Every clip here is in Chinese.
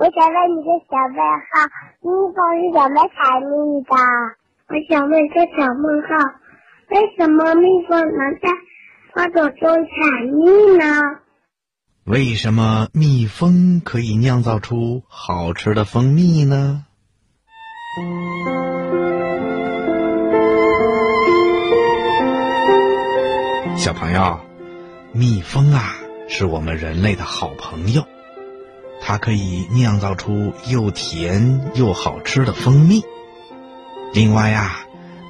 我想问你个小问号：蜜蜂是怎么采蜜的？我想问个小问号：为什么蜜蜂能在花朵中采蜜呢？为什么蜜蜂可以酿造出好吃的蜂蜜呢？小朋友，蜜蜂啊，是我们人类的好朋友，它可以酿造出又甜又好吃的蜂蜜。另外呀，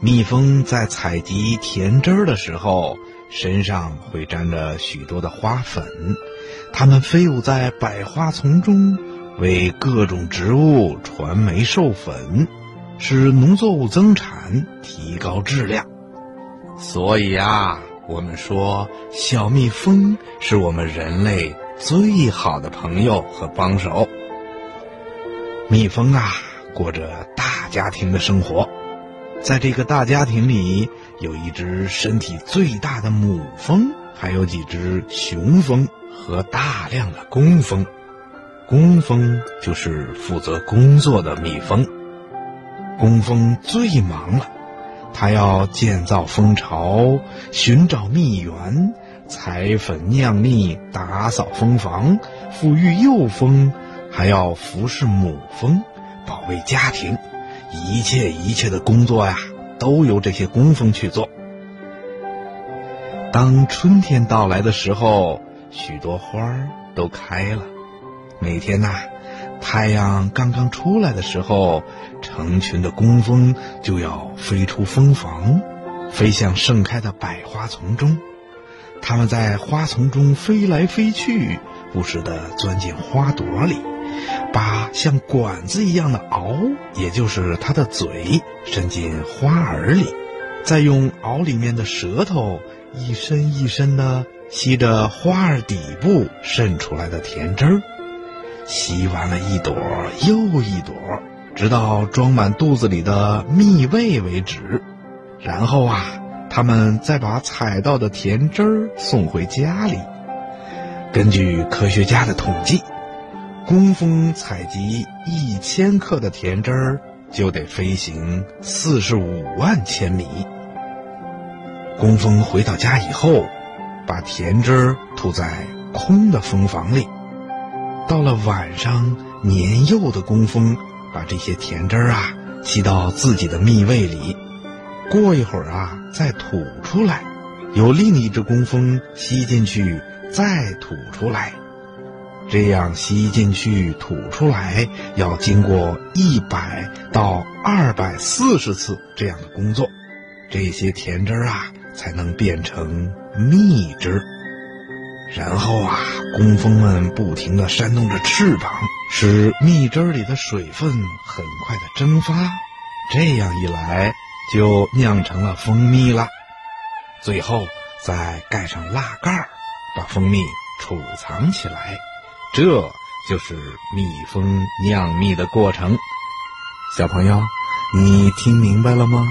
蜜蜂在采集甜汁儿的时候，身上会沾着许多的花粉，它们飞舞在百花丛中，为各种植物传媒授粉，使农作物增产，提高质量。所以啊。我们说，小蜜蜂是我们人类最好的朋友和帮手。蜜蜂啊，过着大家庭的生活，在这个大家庭里，有一只身体最大的母蜂，还有几只雄蜂和大量的工蜂。工蜂就是负责工作的蜜蜂，工蜂最忙了。它要建造蜂巢，寻找蜜源，采粉酿蜜，打扫蜂房，抚育幼蜂，还要服侍母蜂，保卫家庭。一切一切的工作呀，都由这些工蜂去做。当春天到来的时候，许多花儿都开了。每天呐。太阳刚刚出来的时候，成群的工蜂就要飞出蜂房，飞向盛开的百花丛中。它们在花丛中飞来飞去，不时地钻进花朵里，把像管子一样的螯，也就是它的嘴，伸进花儿里，再用螯里面的舌头一伸一伸地吸着花儿底部渗出来的甜汁儿。吸完了一朵又一朵，直到装满肚子里的蜜味为止。然后啊，他们再把采到的甜汁儿送回家里。根据科学家的统计，工蜂采集一千克的甜汁儿就得飞行四十五万千米。工蜂回到家以后，把甜汁儿吐在空的蜂房里。到了晚上，年幼的工蜂把这些甜汁儿啊吸到自己的蜜胃里，过一会儿啊再吐出来，由另一只工蜂吸进去，再吐出来。这样吸进去、吐出来要经过一百到二百四十次这样的工作，这些甜汁儿啊才能变成蜜汁。然后啊，工蜂们不停地扇动着翅膀，使蜜汁里的水分很快的蒸发。这样一来，就酿成了蜂蜜了。最后再盖上蜡盖，把蜂蜜储藏起来。这就是蜜蜂酿蜜的过程。小朋友，你听明白了吗？